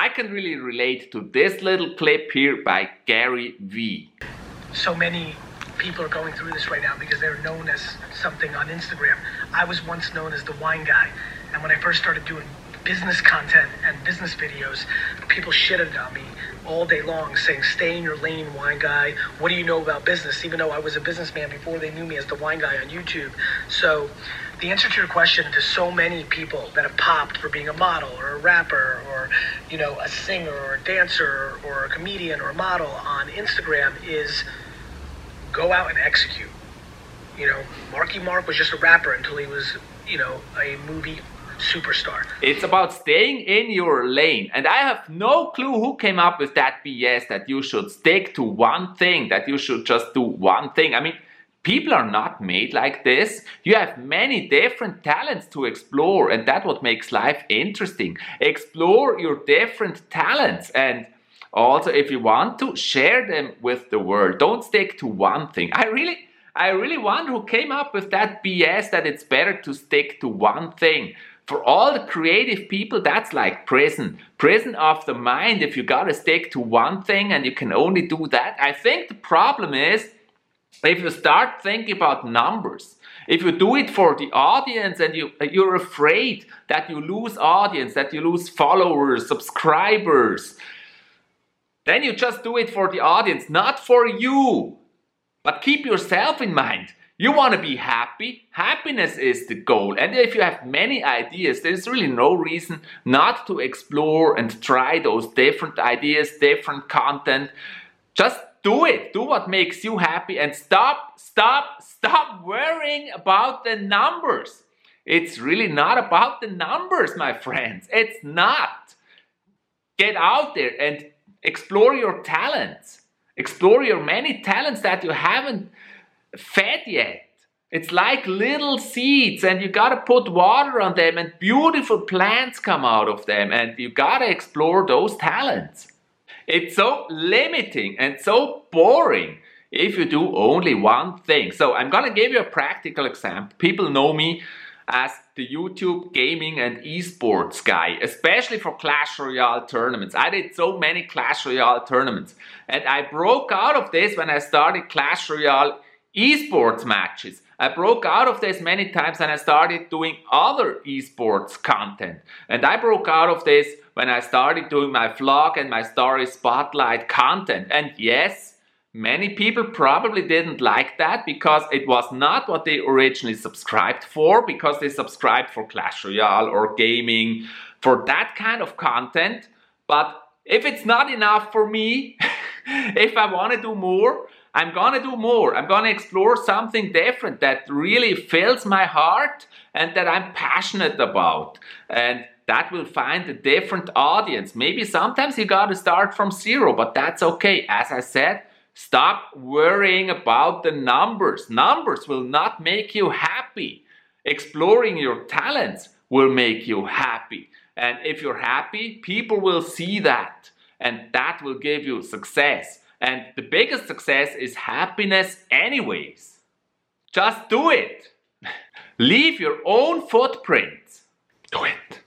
I can really relate to this little clip here by Gary Vee. So many people are going through this right now because they're known as something on Instagram. I was once known as the wine guy. And when I first started doing business content and business videos, people shitted on me all day long saying, stay in your lane, wine guy. What do you know about business? Even though I was a businessman before they knew me as the wine guy on YouTube. So the answer to your question to so many people that have popped for being a model or a rapper or, you know, a singer or a dancer or a comedian or a model on Instagram is go out and execute. You know, Marky Mark was just a rapper until he was, you know, a movie superstar. It's about staying in your lane. And I have no clue who came up with that BS that you should stick to one thing, that you should just do one thing. I mean, people are not made like this. You have many different talents to explore, and that's what makes life interesting. Explore your different talents and also if you want to share them with the world. Don't stick to one thing. I really I really wonder who came up with that BS that it's better to stick to one thing for all the creative people, that's like prison. Prison of the mind if you gotta stick to one thing and you can only do that. I think the problem is if you start thinking about numbers, if you do it for the audience and you, you're afraid that you lose audience, that you lose followers, subscribers, then you just do it for the audience, not for you. But keep yourself in mind. You want to be happy. Happiness is the goal. And if you have many ideas, there's really no reason not to explore and try those different ideas, different content. Just do it. Do what makes you happy and stop, stop, stop worrying about the numbers. It's really not about the numbers, my friends. It's not. Get out there and explore your talents. Explore your many talents that you haven't fed yet. It's like little seeds, and you gotta put water on them, and beautiful plants come out of them, and you gotta explore those talents. It's so limiting and so boring if you do only one thing. So, I'm gonna give you a practical example. People know me as the YouTube gaming and esports guy, especially for Clash Royale tournaments. I did so many Clash Royale tournaments, and I broke out of this when I started Clash Royale esports matches. I broke out of this many times and I started doing other esports content. And I broke out of this when I started doing my vlog and my story spotlight content. And yes, many people probably didn't like that because it was not what they originally subscribed for, because they subscribed for Clash Royale or gaming, for that kind of content. But if it's not enough for me, if I want to do more, I'm gonna do more. I'm gonna explore something different that really fills my heart and that I'm passionate about. And that will find a different audience. Maybe sometimes you gotta start from zero, but that's okay. As I said, stop worrying about the numbers. Numbers will not make you happy. Exploring your talents will make you happy. And if you're happy, people will see that. And that will give you success. And the biggest success is happiness, anyways. Just do it. Leave your own footprint. Do it.